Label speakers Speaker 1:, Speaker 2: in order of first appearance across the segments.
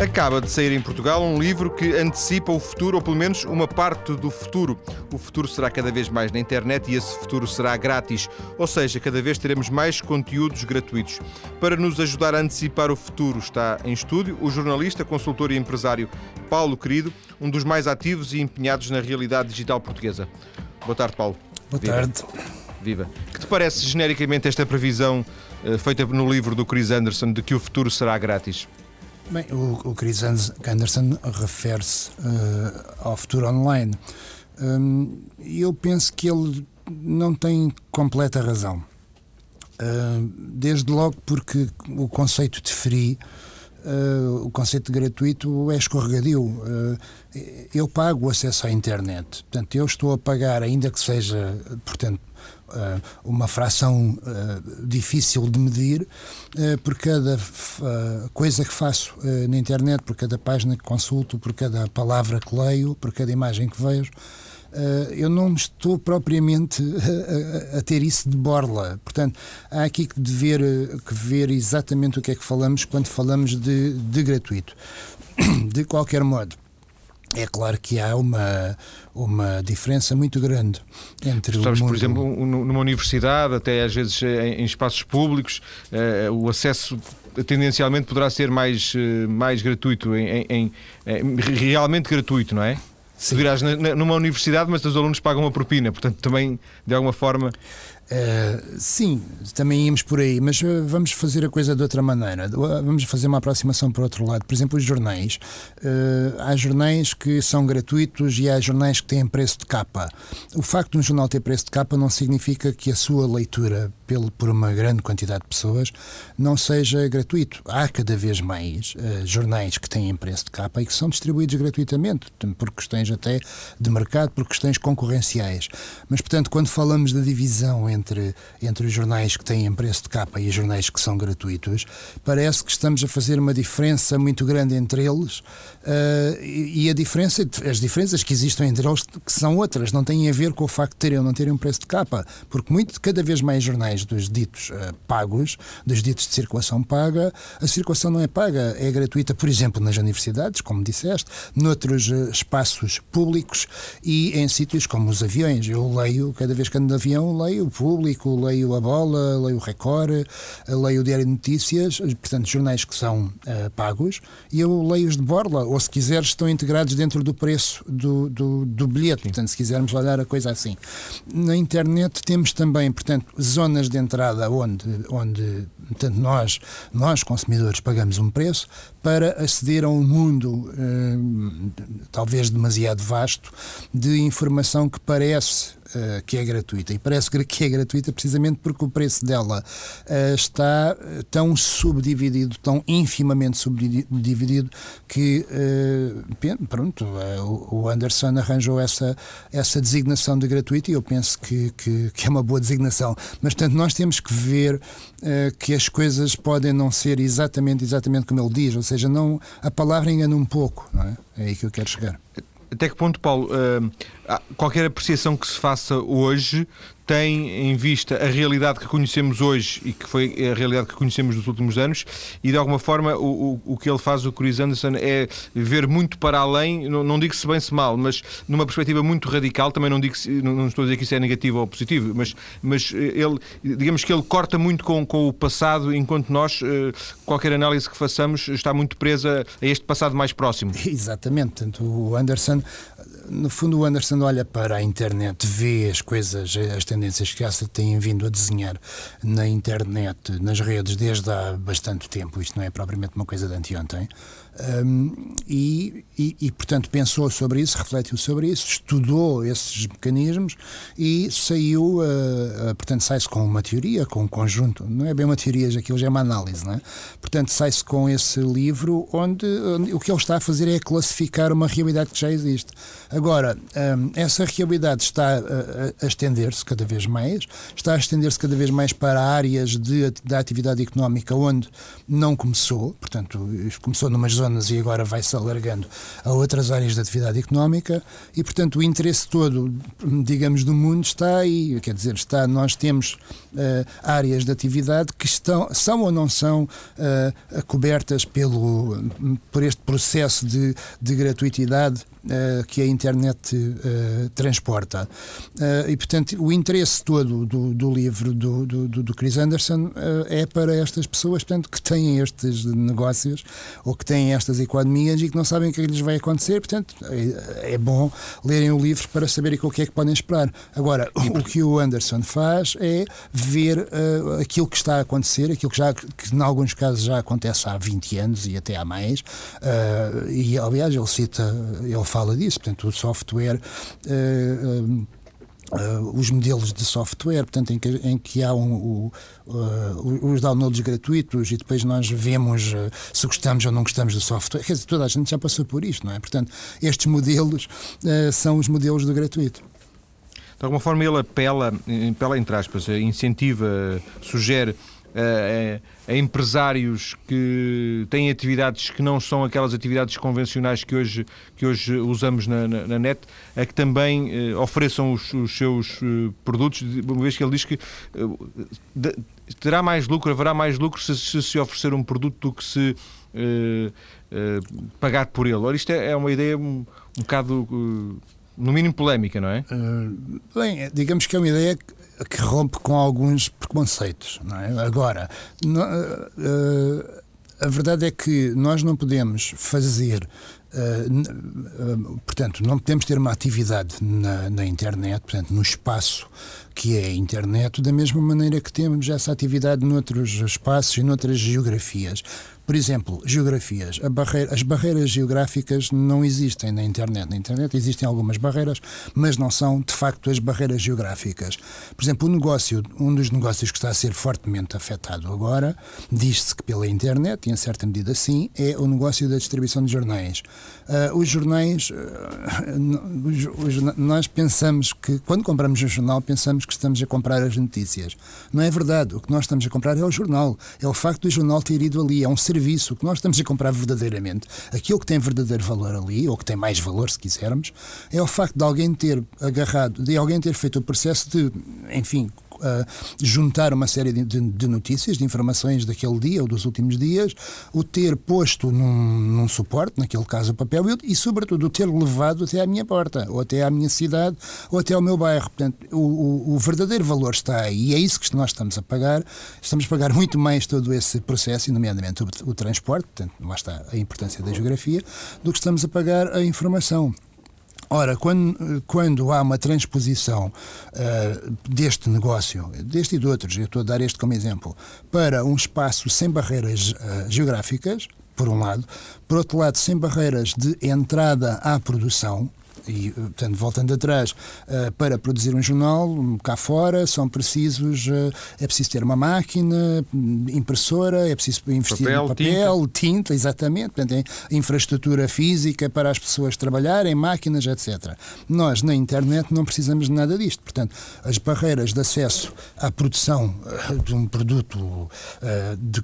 Speaker 1: Acaba de sair em Portugal um livro que antecipa o futuro, ou pelo menos uma parte do futuro. O futuro será cada vez mais na internet e esse futuro será grátis, ou seja, cada vez teremos mais conteúdos gratuitos. Para nos ajudar a antecipar o futuro, está em estúdio o jornalista, consultor e empresário Paulo Querido, um dos mais ativos e empenhados na realidade digital portuguesa. Boa tarde, Paulo.
Speaker 2: Boa Viva. tarde.
Speaker 1: Viva. Que te parece genericamente esta previsão uh, feita no livro do Chris Anderson de que o futuro será grátis?
Speaker 2: Bem, o, o Chris Anderson refere-se uh, ao futuro online. Um, eu penso que ele não tem completa razão. Uh, desde logo porque o conceito de free, uh, o conceito de gratuito é escorregadio. Uh, eu pago o acesso à internet. Portanto, eu estou a pagar, ainda que seja, portanto, uma fração uh, difícil de medir uh, por cada coisa que faço na internet, por cada página que consulto, por cada palavra que leio, por cada imagem que vejo. eu não estou propriamente a, a, ter isso de borla. Portanto, há aqui que, dever, que ver exatamente o que é que falamos quando falamos de, de gratuito. De qualquer modo, é claro que há uma, uma diferença muito grande entre
Speaker 1: o mundo... por exemplo, numa universidade, até às vezes em, espaços públicos, eh, o acesso tendencialmente poderá ser mais, eh, mais gratuito, em, em, em realmente gratuito, não é? Se virás numa universidade, mas os alunos pagam uma propina, portanto também de alguma forma
Speaker 2: Uh, sim, também íamos por aí, mas uh, vamos fazer a coisa de outra maneira. Uh, vamos fazer uma aproximação para outro lado. Por exemplo, os jornais. há jornais que são gratuitos e há jornais que têm preço de capa. O facto de um jornal ter preço de capa não significa que a sua leitura pelo, por uma grande quantidade de pessoas não seja gratuito. Há cada vez mais jornais que têm preço de capa e que são distribuídos gratuitamente, por questões até de mercado, por questões concorrenciais. Mas, portanto, quando falamos da divisão entre, entre os jornais que têm preço de capa e os jornais que são gratuitos, parece que estamos a fazer uma diferença muito grande entre eles uh, e, a diferença, as diferenças que existem entre eles que são outras, não têm a ver com o facto de terem ou não terem um preço de capa, porque muito, cada vez mais jornais dos ditos uh, pagos, dos ditos de circulação paga, a circulação não é paga, é gratuita, por exemplo, nas universidades, como disseste, noutros uh, espaços públicos e em sítios como os aviões. Eu leio, cada vez que ando de avião, leio Público, leio a Bola, leio o Record, leio o Diário de Notícias, portanto, jornais que são uh, pagos, e eu leio-os de borla, ou se quiseres, estão integrados dentro do preço do, do, do bilhete, Sim. portanto, se quisermos olhar a coisa assim. Na internet temos também, portanto, zonas de entrada onde, onde portanto, nós, nós, consumidores, pagamos um preço para aceder a um mundo, eh, talvez demasiado vasto, de informação que parece uh, que é gratuita. E parece que é gratuita precisamente porque o preço dela uh, está eh, tão subdividido, tão infimamente subdividido, que, uh, pronto, o Anderson arranjou essa, essa designação de gratuito e eu penso que, que, que é uma boa designação. Mas, portanto, nós temos que ver que as coisas podem não ser exatamente, exatamente como ele diz, ou seja, não, a palavra engana um pouco, não é? É aí que eu quero chegar.
Speaker 1: Até que ponto, Paulo, qualquer apreciação que se faça hoje tem em vista a realidade que conhecemos hoje e que foi a realidade que conhecemos nos últimos anos e de alguma forma o, o, o que ele faz, o Chris Anderson, é ver muito para além, não, não digo se bem se mal, mas numa perspectiva muito radical, também não digo não, não estou a dizer que isso é negativo ou positivo, mas, mas ele, digamos que ele corta muito com, com o passado, enquanto nós, eh, qualquer análise que façamos está muito presa a este passado mais próximo.
Speaker 2: Exatamente, portanto o Anderson, no fundo o Anderson olha para a internet, vê as coisas, as tendências que se têm vindo a desenhar na internet, nas redes, desde há bastante tempo. Isto não é propriamente uma coisa de anteontem. Um, e, e, e, portanto, pensou sobre isso, refletiu sobre isso, estudou esses mecanismos e saiu, uh, uh, portanto, sai-se com uma teoria, com um conjunto, não é bem uma teoria, aquilo já é uma análise, não é? Portanto, sai-se com esse livro onde, onde, o que ele está a fazer é classificar uma realidade que já existe. Agora, um, essa realidade está a, a estender-se cada vez mais, está a estender-se cada vez mais para áreas de, da atividade económica onde não começou, portanto, começou numas zonas e agora vai-se alargando a outras áreas da atividade económica e, portanto, o interesse todo, digamos, do mundo está aí, quer dizer, está, nós temos uh, áreas de atividade que estão, são ou não são uh, cobertas pelo, por este processo de, de gratuitidade uh, que a internet uh, transporta. Uh, e, portanto, o interesse todo do, do livro do, do, do Chris Anderson é para estas pessoas portanto, que têm estes negócios ou que têm estas economias e que não sabem o que é lhes vai acontecer. Portanto, é, é bom lerem o livro para saberem o que é que podem esperar. Agora, o que o Anderson faz é ver aquilo que está a acontecer, aquilo que, já, que em alguns casos já acontece há 20 anos e até há mais. e, aliás, ele cita, ele fala disso, portanto, o software. Uh, uh, os modelos de software, portanto, em que, em que há um, o, uh, os downloads gratuitos e depois nós vemos uh, se gostamos ou não gostamos do software. Quer dizer, toda a gente já passou por isto, não é? Portanto, estes modelos são os modelos do gratuito.
Speaker 1: De alguma forma, ele apela, apela entre aspas, incentiva, sugere a, a, empresários que têm atividades que não são aquelas atividades convencionais que hoje, que hoje usamos na, na, na net, a que também eh, ofereçam os, os seus eh, produtos, uma vez que ele diz que de, terá mais lucro, haverá mais lucro se se, se oferecer um produto do que se pagar por ele. Ora, isto é, é uma ideia um, um bocado no mínimo polémica, não é? Uh,
Speaker 2: bem, digamos que é uma ideia que rompe com alguns preconceitos. É? Agora, uh, a verdade é que nós não podemos fazer. Uh, portanto, não podemos ter uma atividade na, na, internet, portanto, no espaço que é a internet, da mesma maneira que temos essa atividade noutros espaços e noutras geografias. Por exemplo, geografias. Barreira, as barreiras geográficas não existem na internet. Na internet existem algumas barreiras, mas não são, de facto, as barreiras geográficas. Por exemplo, o negócio, um dos negócios que está a ser fortemente afetado agora, diz-se que pela internet, e em certa medida sim, é o negócio da distribuição de jornais. Uh, os jornais, uh, os, os, nós pensamos que, quando compramos um jornal, pensamos que estamos a comprar as notícias. Não é verdade. O que nós estamos a comprar é o jornal. É o facto do jornal ter ido ali. É um serviço serviço, o que nós estamos a comprar verdadeiramente, aquilo que tem verdadeiro valor ali, ou que tem mais valor, se quisermos, é o facto de alguém ter agarrado, de alguém ter feito o processo de, enfim, juntar uma série de, de, de, notícias, de informações daquele dia ou dos últimos dias, o ter posto num, num suporte, naquele caso o papel, e, e, sobretudo o ter levado até à minha porta, ou até à minha cidade, ou até ao meu bairro. Portanto, o, o, o verdadeiro valor está aí, e é isso que nós estamos a pagar. Estamos a pagar muito mais todo esse processo, nomeadamente o, o transporte, portanto, lá está a importância da geografia, do que estamos a pagar a informação. Ora, quando, quando há uma transposição uh, deste negócio, deste e de outros, eu estou a dar este como exemplo, para um espaço sem barreiras uh, geográficas, por um lado, por outro lado, sem barreiras de entrada à produção, e, portanto, voltando atrás, uh, para produzir um jornal cá fora, são precisos, uh, é preciso ter uma máquina, impressora, é preciso investir papel, em papel, tinta. tinta, exatamente, portanto, em infraestrutura física para as pessoas trabalharem, máquinas, etc. Nós, na internet, não precisamos de nada disto. Portanto, as barreiras de acesso à produção de um produto de,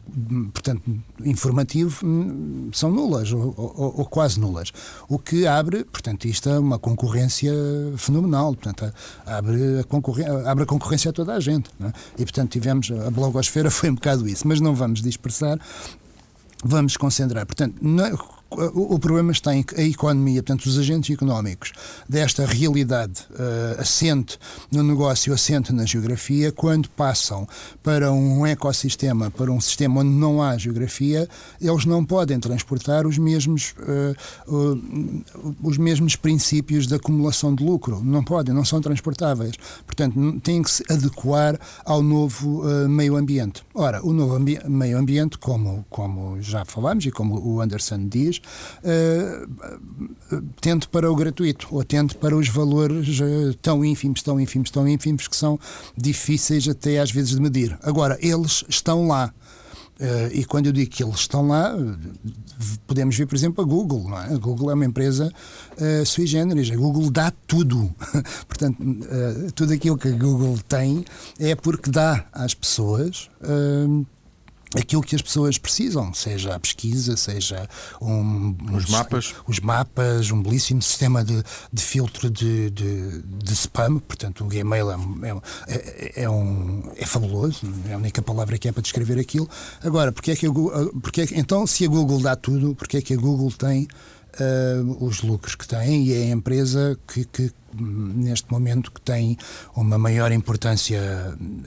Speaker 2: portanto, informativo hum, são nulas, ou, ou, ou quase nulas. O que abre, portanto, isto é uma concorrência fenomenal. Portanto, abre a, concorrência, abre a concorrência a toda a gente. É? E, portanto, tivemos. A blogosfera foi um bocado isso. Mas não vamos dispersar, vamos concentrar. Portanto, o problema está em que a economia, portanto, os agentes económicos desta realidade uh, assente no negócio, assente na geografia, quando passam para um ecossistema, para um sistema onde não há geografia, eles não podem transportar os mesmos, uh, uh, os mesmos princípios de acumulação de lucro. Não podem, não são transportáveis. Portanto, têm que se adequar ao novo meio ambiente. Ora, o novo ambi meio ambiente, como, como já falámos e como o Anderson diz, uh, tende para o gratuito ou tende para os valores uh, tão ínfimos, tão ínfimos, tão ínfimos que são difíceis até às vezes de medir. Agora, eles estão lá. Uh, e quando eu digo que eles estão lá, podemos ver, por exemplo, a Google. É? A Google é uma empresa uh, sui generis. A Google dá tudo. Portanto, uh, tudo aquilo que a Google tem é porque dá às pessoas aquilo que as pessoas precisam, seja a pesquisa, seja um,
Speaker 1: os mapas,
Speaker 2: os mapas, um belíssimo sistema de, de filtro de, de, de, spam, portanto o Gmail é, é, é, um, é fabuloso, é a única palavra que é para descrever aquilo. Agora, porque é que a Google, porque é que, então se a Google dá tudo, porque é que a Google tem uh, os lucros que tem e é a empresa que, que, neste momento que tem uma maior importância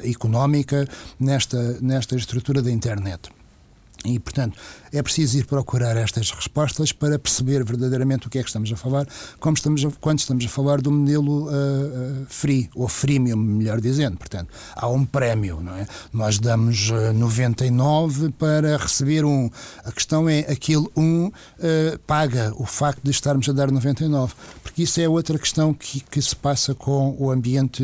Speaker 2: económica nesta, nesta estrutura da internet. E, portanto, é preciso ir procurar estas respostas para perceber verdadeiramente o que é que estamos a falar, como estamos a, quando estamos a falar do modelo uh, free, ou freemium, melhor dizendo. Portanto, há um prémio, não é? Nós damos uh, 99 para receber um. A questão é, aquele um uh, paga o facto de estarmos a dar 99, porque isso é outra questão que, que se passa com o ambiente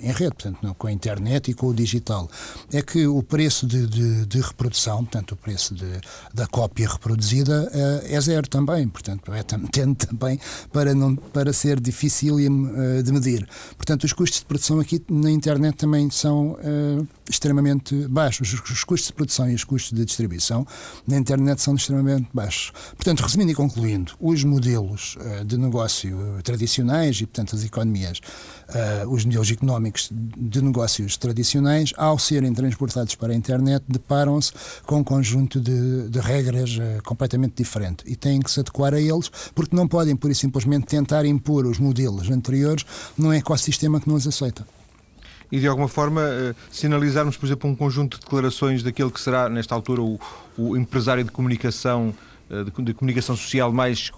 Speaker 2: em rede, portanto, não, com a internet e com o digital. É que o preço de, de, de reprodução, portanto, o preço de da cópia reproduzida é zero também, portanto é tendo também para, não, para ser difícil eh, de medir. Portanto, os custos de produção aqui na internet também são uh, extremamente baixos. Os custos de produção e os custos de distribuição na internet são extremamente baixos. Portanto, resumindo e concluindo, os modelos de negócio tradicionais e, portanto, as economias, os modelos económicos de negócios tradicionais, ao serem transportados para a internet, deparam-se com um conjunto de de, regras uh, completamente diferente. E têm que se adequar a eles porque não podem, por e simplesmente, tentar impor os modelos anteriores num ecossistema que não os aceita.
Speaker 1: E de alguma forma uh, sinalizarmos, por exemplo, um conjunto de declarações daquele que será, nesta altura, o, o empresário de comunicação, uh, de, de, comunicação social mais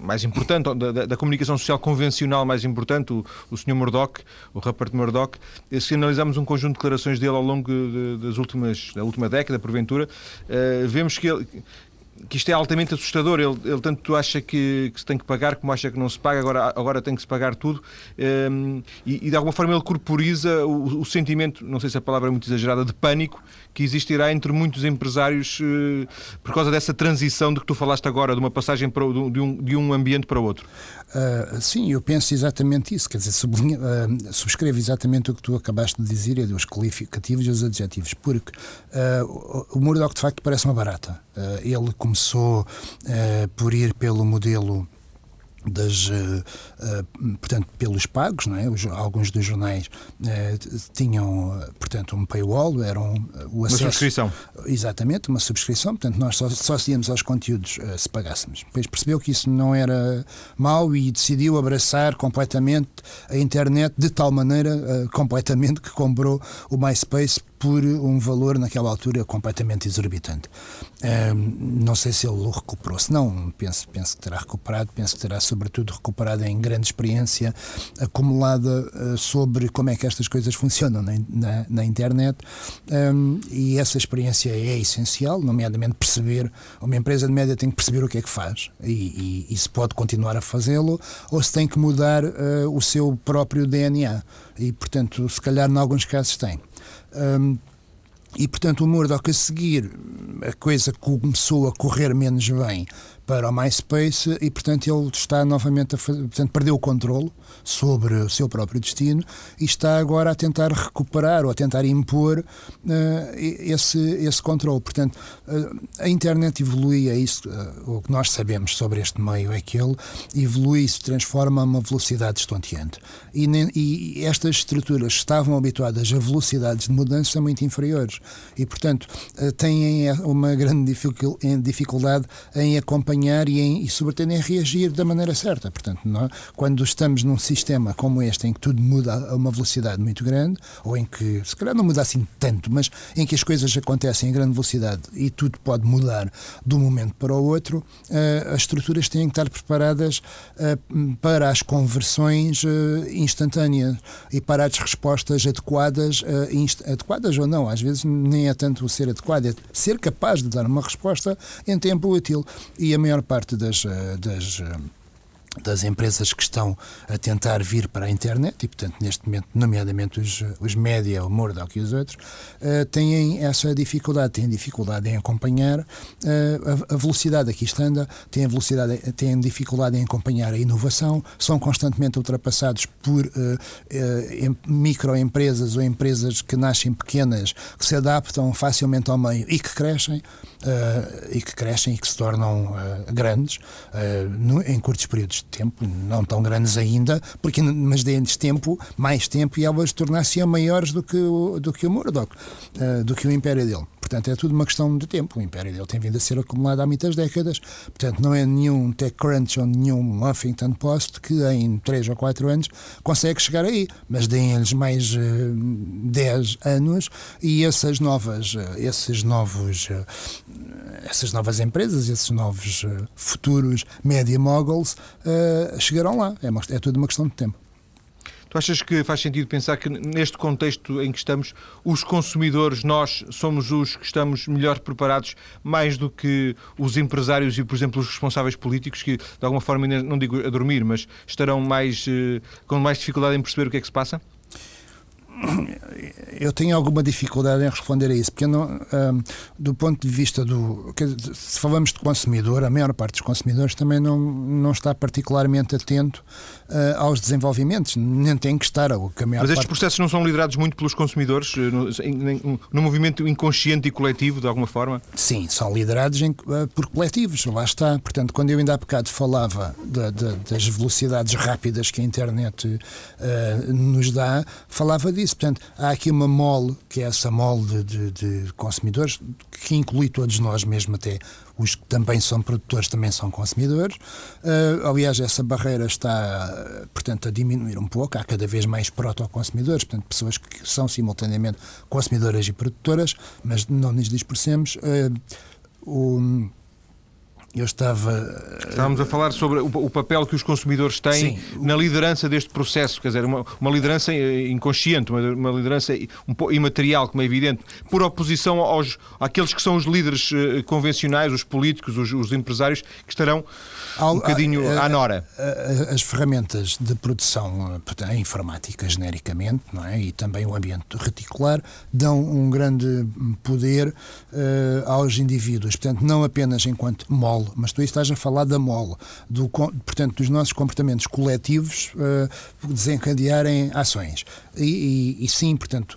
Speaker 1: mais importante, da, da, comunicação social convencional mais importante, o, o Sr. Murdoch, o Rupert Murdoch, se analisarmos um conjunto de declarações dele ao longo de, das últimas, da última década, porventura, uh, vemos que ele que isto é altamente assustador. Ele, ele tanto acha que, que, se tem que pagar como acha que não se paga, agora, agora tem que se pagar tudo. Um, ehm, e, e, de alguma forma ele corporiza o, o, sentimento, não sei se a palavra é muito exagerada, de pânico que existirá entre muitos empresários uh, por causa dessa transição de que tu falaste agora, de uma passagem para, de, um, de um ambiente para outro.
Speaker 2: Uh, sim, eu penso exatamente isso. Quer dizer, uh, subscrevo exatamente o que tu acabaste de dizer, é dos qualificativos e os adjetivos, porque uh, o Murdoch de facto parece uma barata. Ele começou por ir pelo modelo das, uh, portanto, pelos pagos, não é? Os, alguns dos jornais tinham, portanto, um paywall, eram
Speaker 1: o acesso... Uma subscrição.
Speaker 2: Exatamente, uma subscrição, portanto, nós só, só íamos aos conteúdos se pagássemos. Depois percebeu que isso não era mau e decidiu abraçar completamente a internet de tal maneira, completamente, que comprou o MySpace por um valor naquela altura completamente exorbitante. não sei se ele o recuperou, se não, penso, penso que terá recuperado, penso que terá sobretudo recuperado em grande experiência acumulada uh, sobre como é que estas coisas funcionam na, na, na internet um, e essa experiência é essencial, nomeadamente perceber, uma empresa de média tem que perceber o que é que faz e, e, e se pode continuar a fazê-lo ou se tem que mudar uh, o seu próprio DNA e, portanto, se calhar em alguns casos tem. Um, e, portanto, o Murdoch a seguir, a coisa começou a correr menos bem para o MySpace e, portanto, ele está novamente a fazer, portanto, perdeu o controle sobre o seu próprio destino e está agora a tentar recuperar ou a tentar impor uh, esse, esse controle. Portanto, uh, a internet evolui, é isso, uh, o que nós sabemos sobre este meio é que ele evolui e se transforma a uma velocidade estonteante. E, e estas estruturas estavam habituadas a velocidades de mudança muito inferiores e, portanto, têm uma grande dificuldade em acompanhar e, em, e sobretudo, em reagir da maneira certa. Portanto, não, quando estamos num sistema como este, em que tudo muda a uma velocidade muito grande, ou em que, se calhar não muda assim tanto, mas em que as coisas acontecem em grande velocidade e tudo pode mudar de um momento para o outro, uh, as estruturas têm que estar preparadas uh, para as conversões uh, instantâneas e para as respostas adequadas, adequadas ou não, às vezes nem é tanto o ser adequado, é ser capaz de dar uma resposta em tempo útil. E a maior parte das, das das empresas que estão a tentar vir para a internet e, portanto, neste momento, nomeadamente os, os média, o Murdoch e os outros, têm essa dificuldade, têm dificuldade em acompanhar a, a, velocidade a que isto anda, têm, velocidade, têm dificuldade em acompanhar a inovação, são constantemente ultrapassados por uh, microempresas ou empresas que nascem pequenas, que se adaptam facilmente ao meio e que crescem, e que crescem e que se tornam grandes no, em curtos períodos de tempo, não tão grandes ainda, porque, mas dê-lhes tempo, mais tempo, e elas tornar-se maiores do que, o, do que o Murdoch, do que o império dele. Portanto, é tudo uma questão de tempo. O império dele tem vindo a ser acumulado há muitas décadas. Portanto, não é nenhum TechCrunch ou nenhum Huffington Post que em 3 ou 4 anos consegue chegar aí. Mas deem-lhes mais uh, eh, 10 anos e essas novas, uh, esses novos, uh, essas novas empresas, esses novos futuros media moguls chegarão lá. É, é tudo uma questão de tempo.
Speaker 1: Tu achas que faz sentido pensar que neste contexto em que estamos, os consumidores, nós somos os que estamos melhor preparados mais do que os empresários e, por exemplo, os responsáveis políticos que, de alguma forma, não digo a dormir, mas estarão mais, eh, com mais dificuldade em perceber o que é que se passa?
Speaker 2: Eu tenho alguma dificuldade em responder a isso, porque não, um, do ponto de vista do. Se falamos de consumidor, a maior parte dos consumidores também não, não está particularmente atento uh, aos desenvolvimentos, nem tem que estar. O
Speaker 1: que Mas estes parte... processos não são liderados muito pelos consumidores, eh, no, no, no, movimento inconsciente e coletivo, de alguma forma?
Speaker 2: Sim, são liderados em, uh, por coletivos, lá está. Portanto, quando eu ainda há bocado falava de, de, das velocidades rápidas que a internet uh, nos dá, falava disso. Portanto, há aqui uma mole, que é essa mole de, de, de consumidores, que inclui todos nós, mesmo até os que também são produtores também são consumidores. Uh, aliás, essa barreira está, portanto, a diminuir um pouco. Há cada vez mais proto-consumidores, portanto, pessoas que são simultaneamente consumidoras e produtoras, mas não nos dispersemos. Uh, o, eu estava.
Speaker 1: Estávamos a falar sobre o, o papel que os consumidores têm Sim. na liderança deste processo, quer dizer, uma, uma liderança eh, inconsciente, uma, uma, liderança um pouco imaterial, como é evidente, por oposição aos, àqueles que são os líderes uh, convencionais, os políticos, os, os, empresários, que estarão um bocadinho a, a, à nora.
Speaker 2: As ferramentas de produção a informática, genericamente, não é? e também o ambiente reticular, dão um grande poder uh, aos indivíduos. Portanto, não apenas enquanto mas tu estás a falar da mole, do, portanto, dos nossos comportamentos coletivos uh, desencadearem ações. E, e, e, sim, portanto,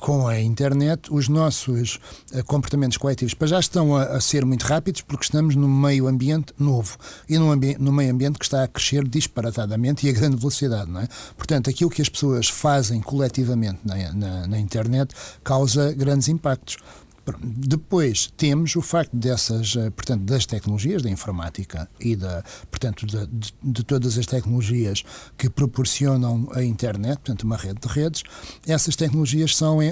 Speaker 2: com a internet, os nossos uh, comportamentos coletivos já estão a, a, ser muito rápidos porque estamos num meio ambiente novo e num, num meio ambiente que está a crescer disparatadamente e a grande velocidade, não é? Portanto, aquilo que as pessoas fazem coletivamente na, na, na internet causa grandes impactos. Depois temos o facto dessas, eh, portanto, das tecnologias da informática e da, portanto, de, de, de, todas as tecnologias que proporcionam a internet, portanto, uma rede de redes, essas tecnologias são, uh,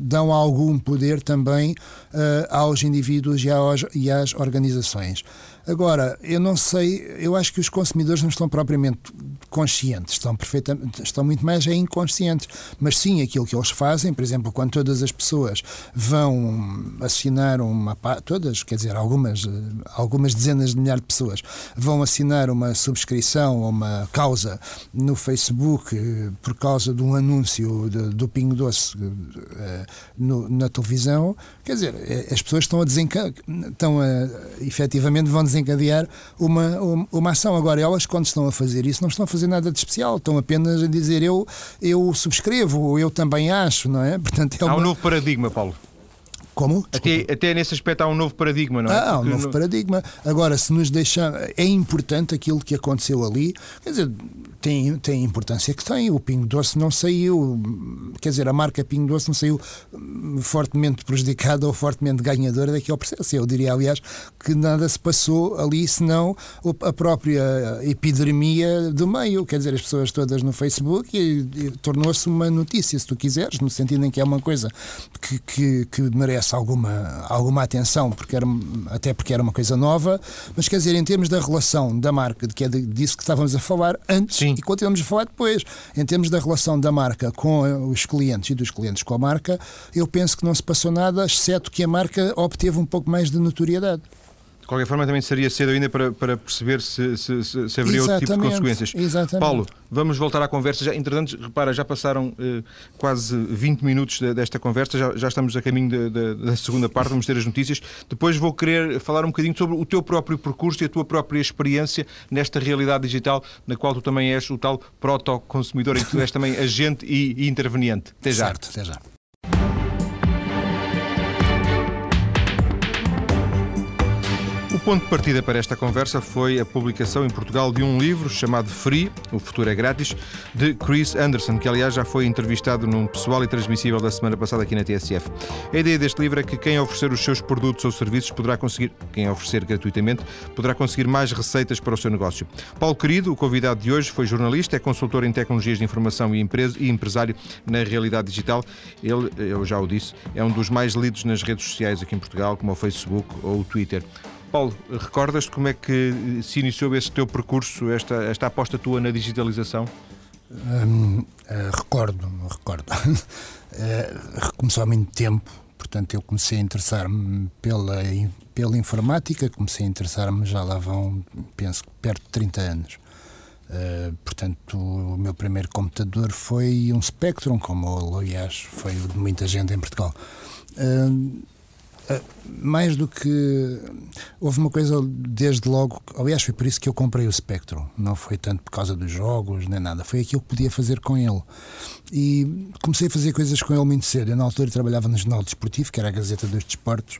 Speaker 2: dão algum poder também uh, aos indivíduos e, aos, e às organizações. Agora, eu não sei, eu acho que os consumidores não estão propriamente conscientes, estão perfeitamente, estão muito mais é inconscientes, mas sim aquilo que eles fazem, por exemplo, quando todas as pessoas vão assinar uma todas, quer dizer, algumas algumas dezenas de milhares de pessoas vão assinar uma subscrição ou uma causa no Facebook eh, por causa de um anúncio de, do Pingo Doce uh, no, na televisão, quer dizer, eh, as pessoas estão a desencadear, estão a, efetivamente vão desencadear uma, uma, uma ação. Agora, elas, quando estão a fazer isso, não estão a fazer nada de especial, estão apenas a dizer eu, eu subscrevo, eu também acho, não é?
Speaker 1: Portanto, é uma... Há um novo paradigma, Paulo.
Speaker 2: Como?
Speaker 1: Até, até, nesse aspecto há um novo paradigma, não é?
Speaker 2: Ah, há um novo no... paradigma. Agora, se nos deixar. É importante aquilo que aconteceu ali. Quer dizer, tem, tem a importância que tem. O Pingo Doce não saiu, quer dizer, a marca Pingo Doce não saiu fortemente prejudicada ou fortemente ganhadora daquele processo. Eu diria, aliás, que nada se passou ali senão a própria epidemia do meio. Quer dizer, as pessoas todas no Facebook e, e tornou-se uma notícia, se tu quiseres, no sentido em que é uma coisa que, que, que merece alguma, alguma atenção, porque era, até porque era uma coisa nova, mas quer dizer, em termos da relação da marca, de que é disso que estávamos a falar antes. Sim Sim. E continuamos a falar depois. Em termos da relação da marca com os clientes e dos clientes com a marca, eu penso que não se passou nada, exceto que a marca obteve um pouco mais de notoriedade.
Speaker 1: Qualquer forma, também seria cedo ainda para, para perceber se, se, se, se haveria outro tipo de consequências.
Speaker 2: Exatamente.
Speaker 1: Paulo, vamos voltar à conversa. Já, entretanto, repara, já passaram eh, quase 20 minutos de, desta conversa, já, já estamos a caminho de, de, da segunda parte, vamos ter as notícias. Depois vou querer falar um bocadinho sobre o teu próprio percurso e a tua própria experiência nesta realidade digital, na qual tu também és o tal proto-consumidor, em que tu és também agente e, e interveniente.
Speaker 2: Até já. Certo, até já.
Speaker 1: Ponto de partida para esta conversa foi a publicação em Portugal de um livro chamado Free, O Futuro é Grátis, de Chris Anderson, que aliás já foi entrevistado num pessoal e transmissível da semana passada aqui na TSF. A ideia deste livro é que quem oferecer os seus produtos ou serviços poderá conseguir, quem oferecer gratuitamente, poderá conseguir mais receitas para o seu negócio. Paulo Querido, o convidado de hoje, foi jornalista, é consultor em tecnologias de informação e, empresa, e empresário na realidade digital. Ele, eu já o disse, é um dos mais lidos nas redes sociais aqui em Portugal, como o Facebook ou o Twitter. Paulo, recordas como é que se iniciou esse teu percurso, esta, esta aposta tua na digitalização?
Speaker 2: Hum, uh, recordo, recordo. uh, começou há muito tempo, portanto eu comecei a interessar-me pela, pela informática, comecei a interessar-me já lá vão, penso, perto de 30 anos. Uh, portanto, o meu primeiro computador foi um Spectrum, como aliás foi o de muita gente em Portugal. Uh, mais do que. Houve uma coisa desde logo. Aliás, foi por isso que eu comprei o Spectrum. Não foi tanto por causa dos jogos, nem nada. Foi aquilo que podia fazer com ele. E comecei a fazer coisas com ele muito cedo. Eu, na altura, trabalhava no Jornal Desportivo, que era a Gazeta dos Desportos.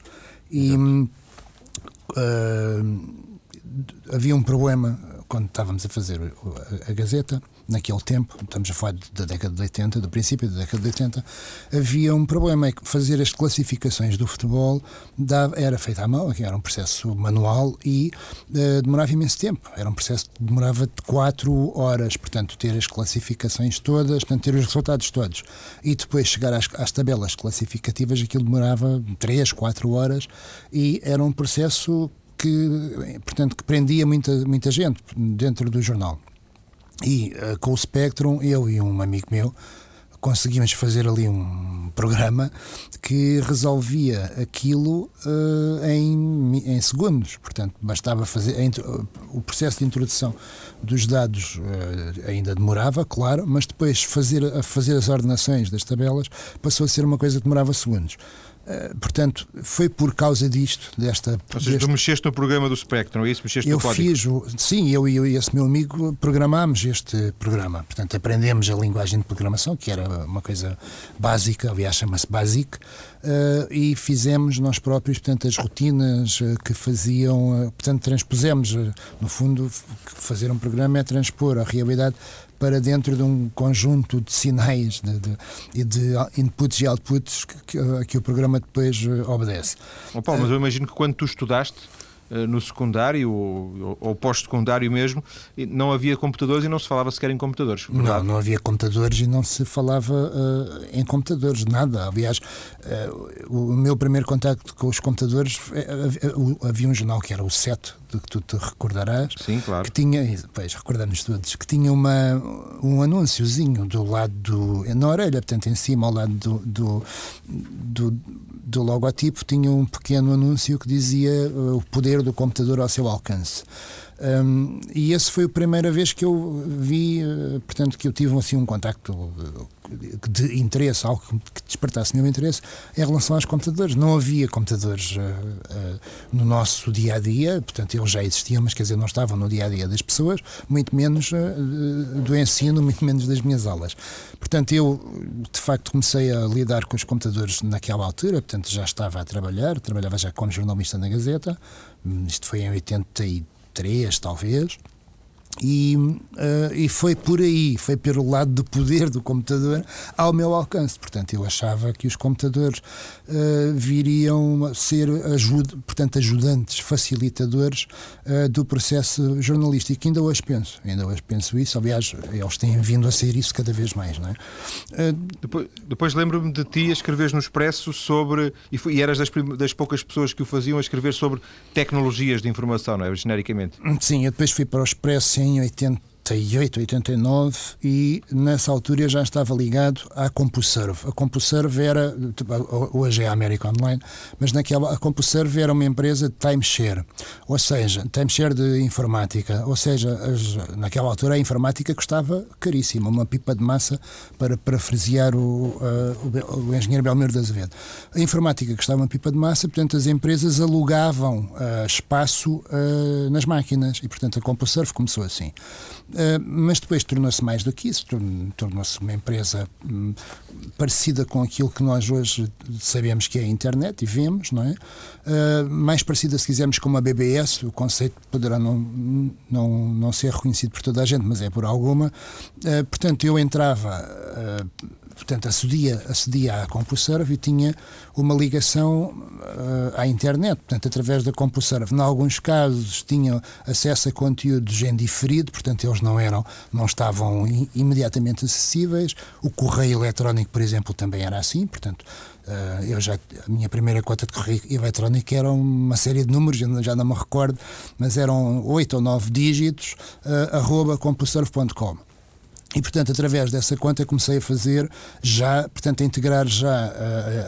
Speaker 2: E. Uh, havia um problema quando estávamos a fazer a, a Gazeta naquele tempo, estamos a falar da década de 80, do princípio da década de 80, havia um problema, é que fazer as classificações do futebol dava, era feito à mão, era um processo manual e uh, demorava imenso tempo, era um processo que demorava de 4 horas, portanto ter as classificações todas, portanto ter os resultados todos e depois chegar às, às tabelas classificativas, aquilo demorava 3, 4 horas e era um processo que, portanto, que prendia muita, muita gente dentro do jornal. E uh, com o Spectrum, eu e um amigo meu conseguimos fazer ali um programa que resolvia aquilo uh, em, em segundos. Portanto, bastava fazer. o processo de introdução dos dados uh, ainda demorava, claro, mas depois fazer, fazer as ordenações das tabelas passou a ser uma coisa que demorava segundos. Eh, portanto, foi por causa disto, desta.
Speaker 1: Ou seja, deste... tu mexeste no programa do Spectrum, é isso? Mexeste
Speaker 2: eu
Speaker 1: no código?
Speaker 2: fiz, o... sim, eu, e esse meu amigo programámos este programa. Portanto, aprendemos a linguagem de programação, que era uma coisa básica, aliás, chama-se BASIC, uh, e fizemos nós próprios, portanto, as rotinas uh, que faziam. Portanto, transpusemos, no fundo, fazer um programa é transpor a realidade para dentro de um conjunto de sinais de, de, e de inputs e outputs que, que, que o programa depois eh, obedece.
Speaker 1: Oh, Paulo, mas eu imagino que quando tu estudaste eh, no secundário ou, ou pós-secundário mesmo, não havia computadores e não se falava sequer em computadores.
Speaker 2: Verdade? Não, não havia computadores e não se falava uh, em computadores, nada. Aliás, uh, o meu primeiro contacto com os computadores uh, havia um jornal que era o SET, de que tu te recordarás.
Speaker 1: Sim, claro.
Speaker 2: Que tinha, pois, recordamos todos, que tinha uma, um anúnciozinho do lado do. na orelha, portanto, em cima, ao lado do, do, do, do logotipo, tinha um pequeno anúncio que dizia o poder do computador ao seu alcance. Um, e esse foi a primeira vez que eu vi, uh, portanto, que eu tive assim um contacto de interesse, algo que despertasse meu interesse em relação aos computadores. Não havia computadores uh, uh, no nosso dia a dia, portanto, eles já existiam, mas quer dizer, não estavam no dia a dia das pessoas, muito menos do ensino, muito menos das minhas aulas. Portanto, eu de facto comecei a lidar com os computadores naquela altura, portanto, já estava a trabalhar, trabalhava já como jornalista na Gazeta, isto foi em 83 três, talvez. E, uh, e foi por aí, foi pelo lado do poder do computador ao meu alcance. Portanto, eu achava que os computadores uh, viriam ser ajud portanto, ajudantes, facilitadores uh, do processo jornalístico. Ainda hoje penso, ainda hoje penso isso. Aliás, eles têm vindo a ser isso cada vez mais. Não é?
Speaker 1: depois, depois lembro-me de ti a escrever no Expresso sobre, e, foi, e eras das, das poucas pessoas que o faziam, a escrever sobre tecnologias de informação, não é? Genericamente.
Speaker 2: Sim, eu depois fui para o Expresso em 80 88, 89 e nessa altura já estava ligado à CompuServe. A CompuServe era, hoje é a América Online, mas naquela, a CompuServe era uma empresa de timeshare, ou seja, timeshare de informática, ou seja, as, naquela altura a informática custava caríssima, uma pipa de massa para parafrasear o, uh, o engenheiro Belmiro de Azevedo. A informática custava uma pipa de massa, portanto as empresas alugavam uh, espaço uh, nas máquinas e portanto a CompuServe começou assim. Eh, mas depois tornou-se mais do que isso, tornou-se uma empresa um, parecida com aquilo que nós hoje sabemos que é a internet e vemos, não é? Uh, mais parecida, se quisermos, com a BBS, o conceito poderá não, não, não ser reconhecido por toda a gente, mas é por alguma. Uh, portanto, eu entrava portanto, acedia, acedia à CompuServe e tinha uma ligação uh, à internet, portanto, através da CompuServe. Em alguns casos tinham acesso a conteúdos em diferido, portanto, eles não eram, não estavam imediatamente acessíveis. O correio eletrónico, por exemplo, também era assim, portanto, uh, eu já, a minha primeira conta de correio eletrónico era uma série de números, já não me recordo, mas eram oito ou nove dígitos, uh, arroba compuserve.com. E, portanto, através dessa conta comecei a fazer já, portanto, a integrar já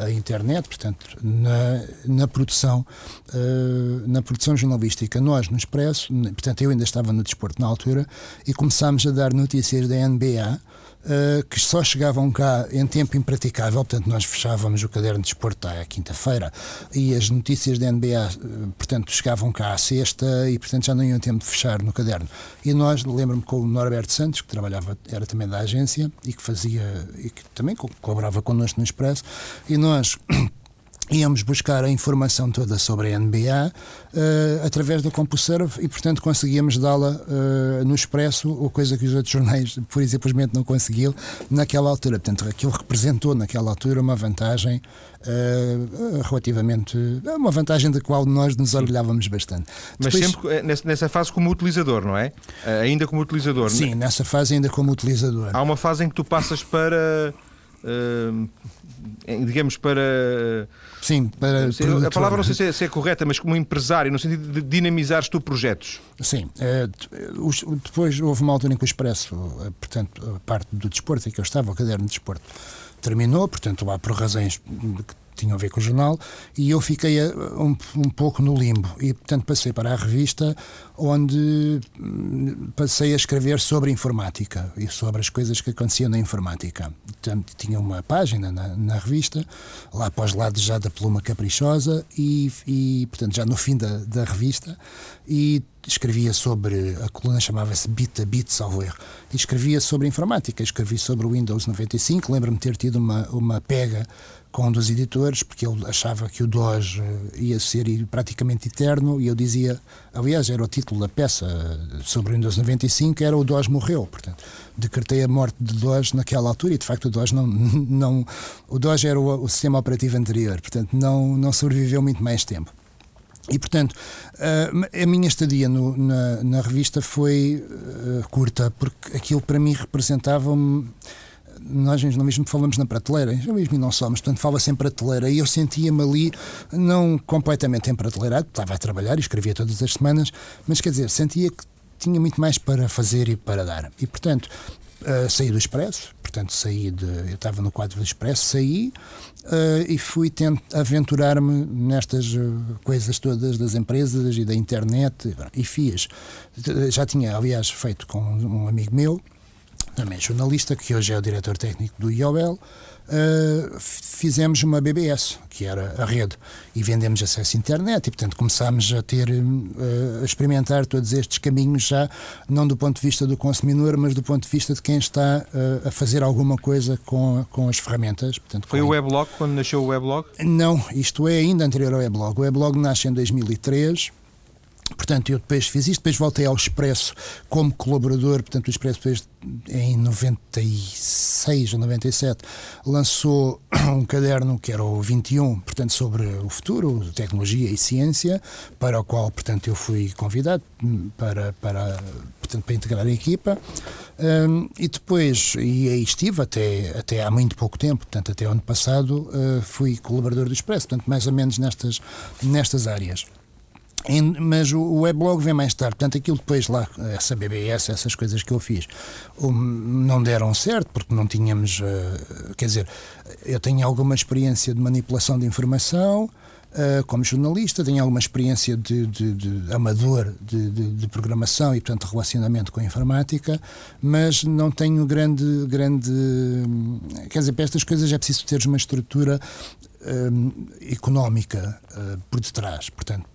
Speaker 2: a, a, internet, portanto, na, na produção, uh, na produção jornalística. Nós, no Expresso, portanto, eu ainda estava no desporto na altura, e começámos a dar notícias da NBA, uh, que só chegavam cá em tempo impraticável, portanto, nós fechávamos o caderno de desporto à quinta-feira e as notícias da NBA, eh, portanto, chegavam cá à sexta e, portanto, já não iam tempo de fechar no caderno. E nós, lembro-me com o Norberto Santos, que trabalhava, era também da agência e que fazia, e que também colaborava connosco no Expresso, e nós íamos buscar a informação toda sobre a NBA uh, eh, através da CompuServe e, portanto, conseguíamos dá-la uh, no Expresso, ou coisa que os outros jornais, por simplesmente, não conseguiam naquela altura. Portanto, aquilo representou naquela altura uma vantagem uh, relativamente. uma vantagem da qual nós nos orgulhávamos bastante.
Speaker 1: Mas Depois, sempre nessa fase como utilizador, não é? ainda como utilizador.
Speaker 2: Sim,
Speaker 1: não
Speaker 2: é? nessa fase ainda como utilizador.
Speaker 1: Há uma fase em que tu passas para. digamos, para
Speaker 2: Sim, para.
Speaker 1: a palavra não sei se é, se é, correta, mas como empresário, no sentido de dinamizares tu projetos.
Speaker 2: Sim. É, depois houve uma altura em que o Expresso, eh, portanto, a parte do desporto em que eu estava, o caderno de desporto, terminou, portanto, lá por razões que tinham a ver com o jornal, e eu fiquei eh, um, um pouco no limbo. E, portanto, passei para a revista, onde hum, passei a escrever sobre informática e sobre as coisas que aconteciam na informática. Portanto, tinha uma página na, na revista, lá para os lados já da pluma caprichosa, e, e portanto, já no fim da, da revista, e escrevia sobre, a coluna chamava-se Bit a Bit, salvo erro, e escrevia sobre informática, escrevi sobre o Windows 95, lembro-me ter tido uma, uma pega com um dos editores, porque ele achava que o DOS eh, ia ser praticamente eterno, e eu dizia, aliás, era o título da peça eh, sobre o Windows 95, era o DOS morreu, portanto, decretei a morte de DOS naquela altura, e de facto o DOS não, não o DOS era o, o sistema operativo anterior, portanto, não, não sobreviveu muito mais tempo. E, portanto, eh, a minha estadia no, na, na, revista foi curta, porque aquilo para mim representava-me nós em jornalismo falamos na prateleira, em jornalismo não só, mas portanto fala-se em prateleira e eu sentia-me ali, não completamente em prateleira, estava a trabalhar e escrevia todas as semanas, mas quer dizer, sentia que tinha muito mais para fazer e para dar. E portanto, uh, saí do Expresso, portanto saí de. Eu estava no quadro do Expresso, saí uh, e fui aventurar-me nestas uh, coisas todas das empresas e da internet e fiz. Já tinha, aliás, feito com um amigo meu também jornalista, que hoje é o diretor técnico do IOL, uh, fizemos uma BBS, que era a rede, e vendemos acesso à internet, e portanto começámos a ter, uh, a experimentar todos estes caminhos já, não do ponto de vista do consumidor, mas do ponto de vista de quem está uh, a fazer alguma coisa com, com as ferramentas. Portanto,
Speaker 1: Foi o weblog quando nasceu o weblog?
Speaker 2: Não, isto é ainda anterior ao weblog. O weblog nasce em 2003, Portanto, eu depois fiz isto, depois voltei ao Expresso como colaborador, portanto, o Expresso depois, em 96 ou 97, lançou um caderno que era o 21, portanto, sobre o futuro, tecnologia e ciência, para o qual, portanto, eu fui convidado para, para, portanto, para integrar a equipa. Um, e depois, e aí estive até, até há muito pouco tempo, portanto, até ano passado, uh, fui colaborador do Expresso, portanto, mais ou menos nestas, nestas áreas. Em, mas o weblog vem mais tarde, portanto, aquilo depois lá, essa BBS, essas coisas que eu fiz, não deram certo, porque não tínhamos. Uh, quer dizer, eu tenho alguma experiência de manipulação de informação, Uh, como jornalista, tenho alguma experiência de, de, de amador de, de, programação e, portanto, relacionamento com a informática, mas não tenho grande. grande quer dizer, para estas coisas é preciso teres uma estrutura uh, económica uh, por detrás. Portanto,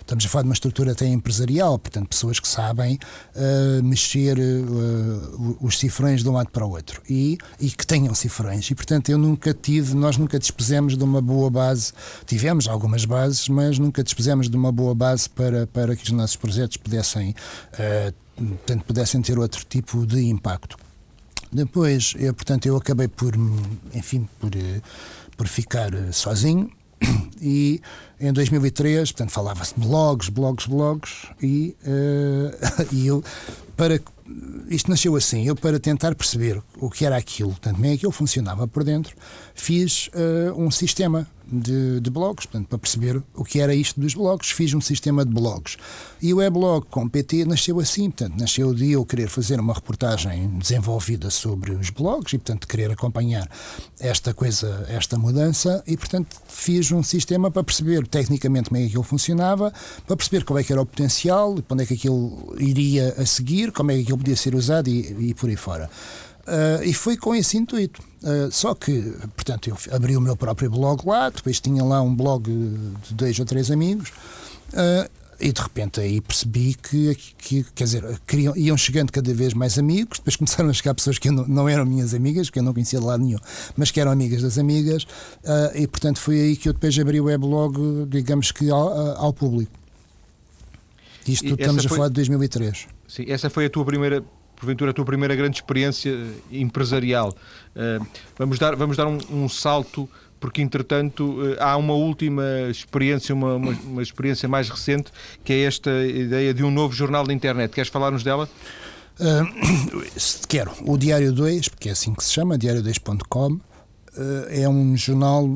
Speaker 2: estamos a falar de uma estrutura até empresarial, portanto, pessoas que sabem uh, mexer uh, os cifrões de um lado para o outro e, e que tenham cifrões. E, portanto, eu nunca tive, nós nunca dispusemos de uma boa base, tivemos algumas bases, mas nunca dispusemos de uma boa base para, para que os nossos projetos pudessem, uh, portanto, pudessem ter outro tipo de impacto. Depois, eu, portanto, eu acabei por, enfim, por, por ficar sozinho e em 2003, portanto, falava-se de blogs, blogs, blogs, e, uh, e eu, para. Isto nasceu assim, eu para tentar perceber o que era aquilo, portanto, como é que ele funcionava por dentro, fiz uh, um sistema de, de, blogs, portanto, para perceber o que era isto dos blogs, fiz um sistema de blogs. E o weblog com PT nasceu assim, portanto, nasceu de eu querer fazer uma reportagem desenvolvida sobre os blogs e, portanto, querer acompanhar esta coisa, esta mudança e, portanto, fiz um sistema para perceber tecnicamente como é que aquilo funcionava, para perceber qual é que era o potencial, para onde é que aquilo iria a seguir, como é que aquilo podia ser usado e, e por aí fora. Uh, e foi com esse intuito. Uh, só que, portanto, eu abri o meu próprio blog lá, depois tinha lá um blog de dois ou três amigos, uh, e de repente aí percebi que, que quer dizer, queriam, iam chegando cada vez mais amigos, depois começaram a chegar pessoas que não, não, eram minhas amigas, que eu não conhecia de lado nenhum, mas que eram amigas das amigas, e portanto foi aí que eu depois abri o weblog, digamos que ao, ao público. Isto estamos foi... a falar de 2003.
Speaker 1: Sim, essa foi a tua primeira porventura a tua primeira grande experiência eh, empresarial. Uh, vamos dar, vamos dar um, um salto porque entretanto uh, há uma última experiência, uma, uma, uma, experiência mais recente, que é esta ideia de um novo jornal da internet. Queres falar-nos dela?
Speaker 2: Uh, quero. O Diário 2, porque é assim que se chama, diário2.com, é um jornal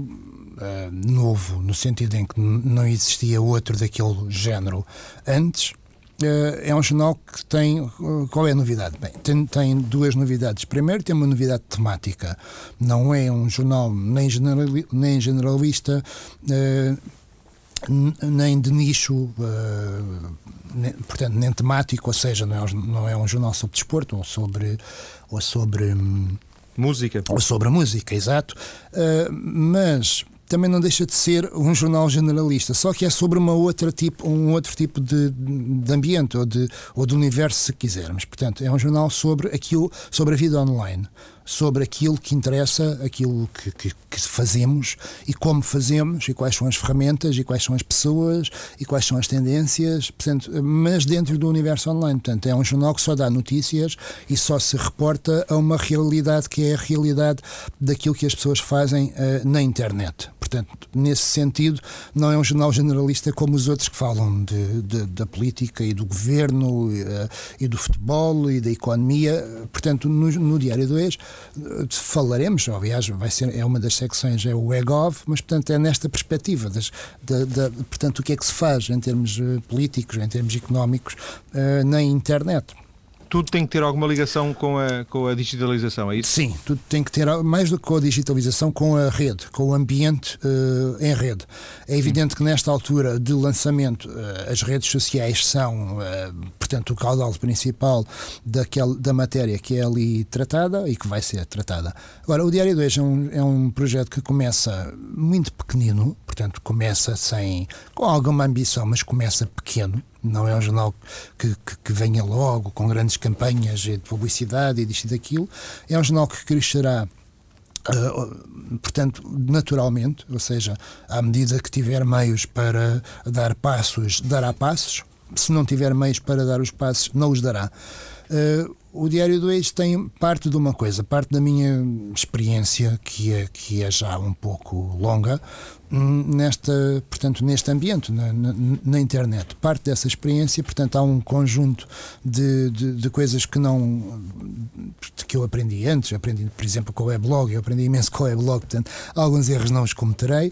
Speaker 2: novo, no sentido em que não existia outro daquele género antes é um jornal que tem. Qual é a novidade? Bem, tem, tem duas novidades. Primeiro, tem uma novidade temática. Não é um jornal nem, generali, nem generalista. Uh, nem de nicho, uh, nem, portanto, nem temático, ou seja, não é, um, não é um jornal sobre desporto ou sobre. Ou sobre
Speaker 1: música.
Speaker 2: Ou sobre a música, exato. Uh, mas também não deixa de ser um jornal generalista, só que é sobre uma outra tipo, um outro tipo de, de ambiente ou de, ou de universo, se quisermos. Portanto, é um jornal sobre aquilo, sobre a vida online sobre aquilo que interessa, aquilo que, que, que, fazemos e como fazemos e quais são as ferramentas e quais são as pessoas e quais são as tendências, portanto, mas dentro do universo online. Portanto, é um jornal que só dá notícias e só se reporta a uma realidade que é a realidade daquilo que as pessoas fazem uh, na internet. Portanto, nesse sentido, não é um jornal generalista como os outros que falam de, de da política e do governo uh, e do futebol e da economia. Portanto, no, no Diário 2 falaremos, aliás, vai ser, é uma das secções, é o EGOV, mas portanto é nesta perspectiva, das, da, da, portanto, o que é que se faz em termos eh, políticos, em termos económicos, uh, na internet
Speaker 1: tudo tem que ter alguma ligação com a, com a digitalização, é isso?
Speaker 2: Sim, tudo tem que ter, mais do que com a digitalização, com a rede, com o ambiente uh, em rede. É evidente que nesta altura de lançamento uh, as redes sociais são, uh, portanto, o caudal principal daquele, da matéria que é ali tratada e que vai ser tratada. Agora, o Diário 2 é um, é um projeto que começa muito pequenino, portanto, começa sem, com alguma ambição, mas começa pequeno não é um jornal que, que, que, venha logo com grandes campanhas de publicidade e disto e daquilo. É um jornal que crescerá. Uh, portanto, naturalmente, ou seja, à medida que tiver meios para dar passos, dará passos. Se não tiver meios para dar os passos, não os dará. Uh, o Diário do Ex tem parte de uma coisa, parte da minha experiência, que é, que é já um pouco longa, hum, nesta, portanto, neste ambiente, na, na, na internet. Parte dessa experiência, portanto, há um conjunto de, de, de, coisas que não que eu aprendi antes, aprendi, por exemplo, com o weblog, eu aprendi imenso com o weblog, portanto, alguns erros não os cometerei.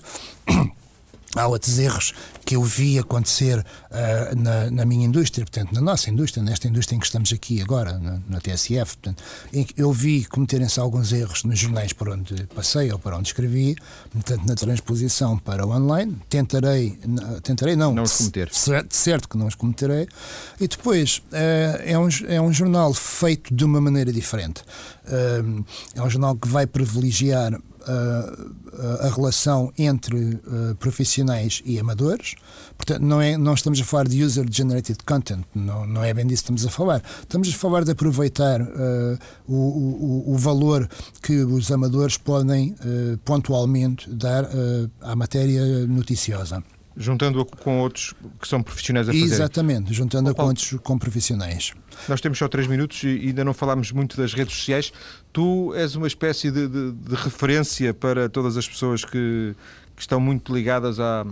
Speaker 2: Há outros erros que eu vi acontecer uh, na, na, minha indústria, portanto, na nossa indústria, nesta indústria em que estamos aqui agora, na, na TSF. Portanto, eu vi cometerem-se alguns erros nos jornais por onde passei ou por onde escrevi, portanto, na transposição para o online. Tentarei, tentarei não,
Speaker 1: não os cometer.
Speaker 2: Certo, certo que não os cometerei. E depois, uh, é, um, é um jornal feito de uma maneira diferente. Uh, é um jornal que vai privilegiar a, a relação entre uh, profissionais e amadores. Portanto, não, é, não estamos a falar de user-generated content, não, não é bem disso que estamos a falar. Estamos a falar de aproveitar uh, o, o, o, valor que os amadores podem uh, pontualmente dar à matéria noticiosa.
Speaker 1: Juntando-a com outros que são profissionais a fazer.
Speaker 2: Exatamente, juntando-a com outros com profissionais.
Speaker 1: Nós temos só três minutos e ainda não falámos muito das redes sociais. Tu és uma espécie de, de, de referência para todas as pessoas que, que estão muito ligadas à,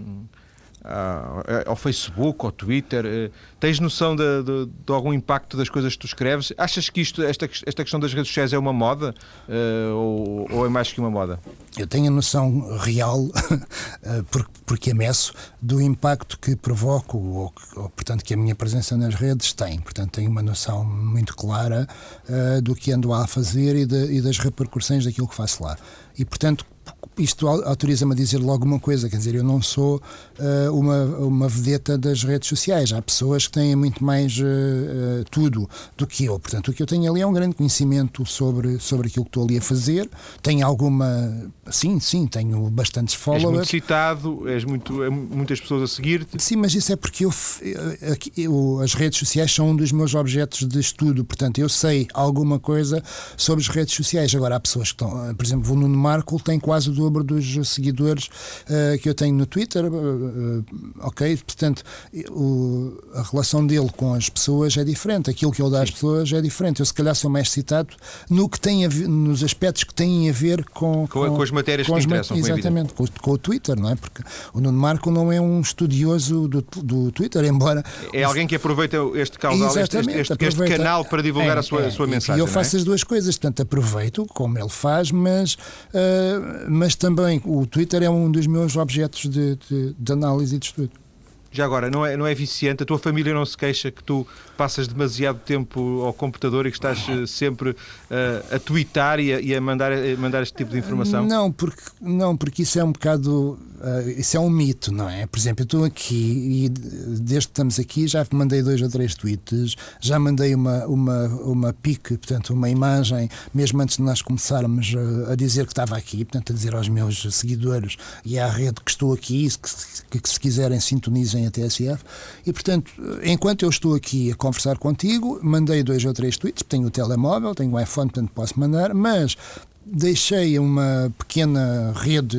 Speaker 1: ao Facebook, ao Twitter? Eh, tens noção de, de, de, algum impacto das coisas que tu escreves? Achas que isto, esta, esta questão das redes sociais é uma moda uh, ou, ou, é mais que uma moda?
Speaker 2: Eu tenho a noção real, eh, porque amesso, do impacto que provoco, ou, ou, portanto, que a minha presença nas redes tem. Portanto, tenho uma noção muito clara uh, do que ando a fazer e, de, e das repercussões daquilo que faço lá. E, portanto, isto autoriza-me a dizer logo uma coisa, quer dizer, eu não sou uh, uma, uma vedeta das redes sociais. Há pessoas que têm muito mais uh, tudo do que eu. Portanto, o que eu tenho ali é um grande conhecimento sobre, sobre aquilo que estou ali a fazer. Tenho alguma. Sim, sim, tenho bastantes followers. És
Speaker 1: muito citado, és muito, é muitas pessoas a seguir-te.
Speaker 2: Sim, mas isso é porque eu, eu, as redes sociais são um dos meus objetos de estudo. Portanto, eu sei alguma coisa sobre as redes sociais. Agora, há pessoas que estão. Por exemplo, o Nuno Marco tem quase o dobro dos seguidores uh, que eu tenho no Twitter, uh, ok? Portanto, o, a relação dele com as pessoas é diferente, aquilo que ele dá às pessoas é diferente. Eu, se calhar, sou mais citado no que tem ver, nos aspectos que têm a ver com,
Speaker 1: com, com, com as matérias com que interessam.
Speaker 2: Exatamente, com, com, o Twitter, não é? Porque o Nuno Marco não é um estudioso do, do Twitter, embora.
Speaker 1: É alguém que aproveita este caudal, este, este, este, canal para divulgar é, a, sua, é, a sua mensagem.
Speaker 2: E eu faço
Speaker 1: é?
Speaker 2: as duas coisas, portanto, aproveito, como ele faz, mas, uh, mas também o Twitter é um dos meus objetos de, de, de análise e de estudo.
Speaker 1: Já agora, não é, não é viciante? A tua família não se queixa que tu passas demasiado tempo ao computador e que estás eh, sempre uh, a twittar e a, e a mandar, a mandar este tipo de informação?
Speaker 2: Não, porque, não, porque isso é um bocado. Uh, isso é um mito, não é? Por exemplo, eu estou aqui e desde que estamos aqui já mandei dois ou três tweets, já mandei uma, uma, uma pique, portanto, uma imagem, mesmo antes de nós começarmos a, a dizer que estava aqui, portanto, a dizer aos meus seguidores e à rede que estou aqui, que, que, que se quiserem sintonizem a TSF. E, portanto, enquanto eu estou aqui a conversar contigo, mandei dois ou três tweets, tenho o telemóvel, tenho o iPhone, portanto posso mandar, mas deixei uma pequena rede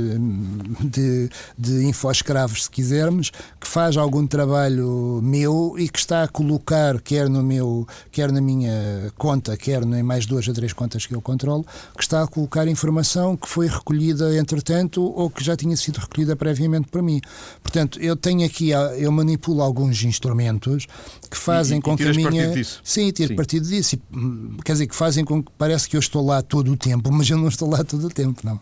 Speaker 2: de, de infoscravos, se quisermos, que faz algum trabalho meu e que está a colocar, quer no meu, quer na minha conta, quer em mais duas ou três contas que eu controlo, que está a colocar informação que foi recolhida entretanto ou que já tinha sido recolhida previamente para mim. Portanto, eu tenho aqui, eu manipulo alguns instrumentos que fazem
Speaker 1: e,
Speaker 2: com
Speaker 1: que
Speaker 2: a minha.
Speaker 1: Disso.
Speaker 2: Sim, tiro Sim. partido disso. E, quer dizer, que fazem com que parece que eu estou lá todo o tempo, mas eu não estou lá todo o tempo, não.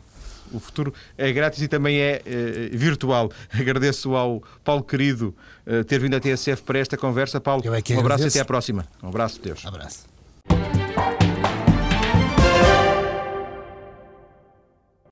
Speaker 1: O futuro é grátis e também é, é virtual. Agradeço ao Paulo Querido uh, ter vindo à TSF para esta conversa. Paulo,
Speaker 2: é
Speaker 1: um abraço e até à próxima. Um abraço, Deus.
Speaker 2: Um abraço.